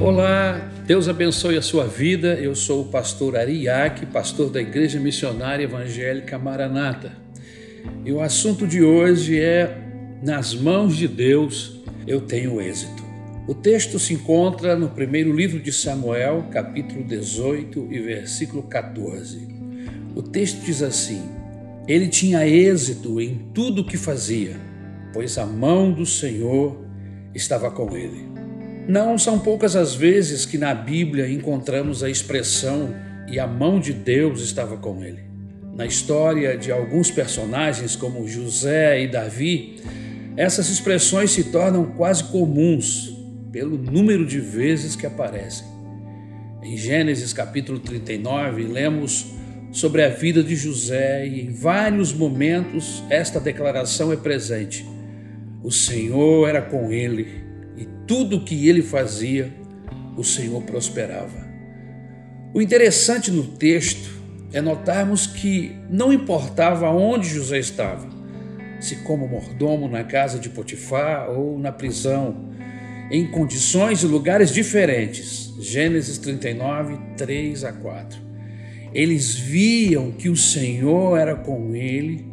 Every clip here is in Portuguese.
Olá, Deus abençoe a sua vida. Eu sou o pastor Ariaque, pastor da Igreja Missionária Evangélica Maranata. E o assunto de hoje é: Nas mãos de Deus eu tenho êxito. O texto se encontra no primeiro livro de Samuel, capítulo 18 e versículo 14. O texto diz assim: Ele tinha êxito em tudo o que fazia, pois a mão do Senhor estava com ele. Não são poucas as vezes que na Bíblia encontramos a expressão e a mão de Deus estava com ele. Na história de alguns personagens, como José e Davi, essas expressões se tornam quase comuns pelo número de vezes que aparecem. Em Gênesis capítulo 39, lemos sobre a vida de José e em vários momentos esta declaração é presente. O Senhor era com ele tudo que ele fazia, o Senhor prosperava. O interessante no texto é notarmos que não importava onde José estava, se como mordomo na casa de Potifar ou na prisão, em condições e lugares diferentes. Gênesis 39, 3 a 4. Eles viam que o Senhor era com ele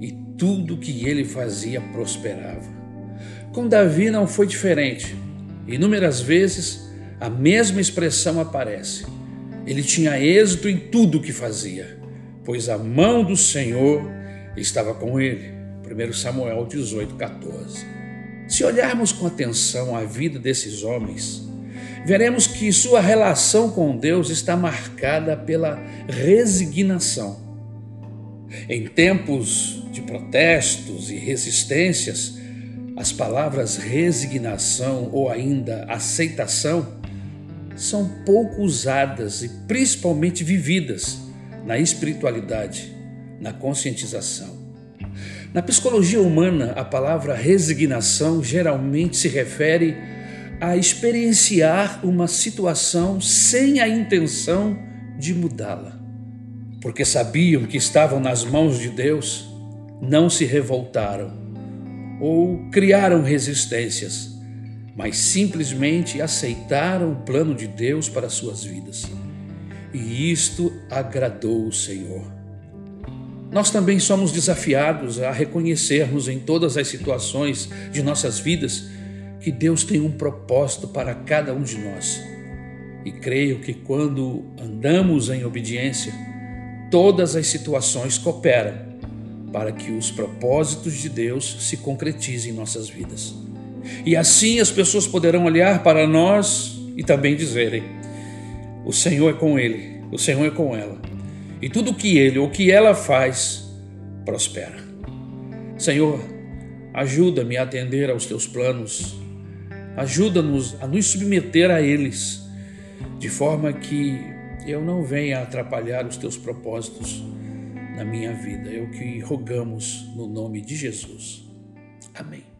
e tudo que ele fazia prosperava. Com Davi não foi diferente. Inúmeras vezes a mesma expressão aparece. Ele tinha êxito em tudo o que fazia, pois a mão do Senhor estava com ele. 1 Samuel 18, 14. Se olharmos com atenção a vida desses homens, veremos que sua relação com Deus está marcada pela resignação. Em tempos de protestos e resistências, as palavras resignação ou ainda aceitação são pouco usadas e principalmente vividas na espiritualidade, na conscientização. Na psicologia humana, a palavra resignação geralmente se refere a experienciar uma situação sem a intenção de mudá-la. Porque sabiam que estavam nas mãos de Deus, não se revoltaram ou criaram resistências, mas simplesmente aceitaram o plano de Deus para suas vidas. E isto agradou o Senhor. Nós também somos desafiados a reconhecermos em todas as situações de nossas vidas que Deus tem um propósito para cada um de nós. E creio que quando andamos em obediência, todas as situações cooperam para que os propósitos de Deus se concretizem em nossas vidas. E assim as pessoas poderão olhar para nós e também dizerem: O Senhor é com ele, o Senhor é com ela. E tudo que ele ou que ela faz prospera. Senhor, ajuda-me a atender aos teus planos. Ajuda-nos a nos submeter a eles, de forma que eu não venha atrapalhar os teus propósitos na minha vida. É o que rogamos no nome de Jesus. Amém.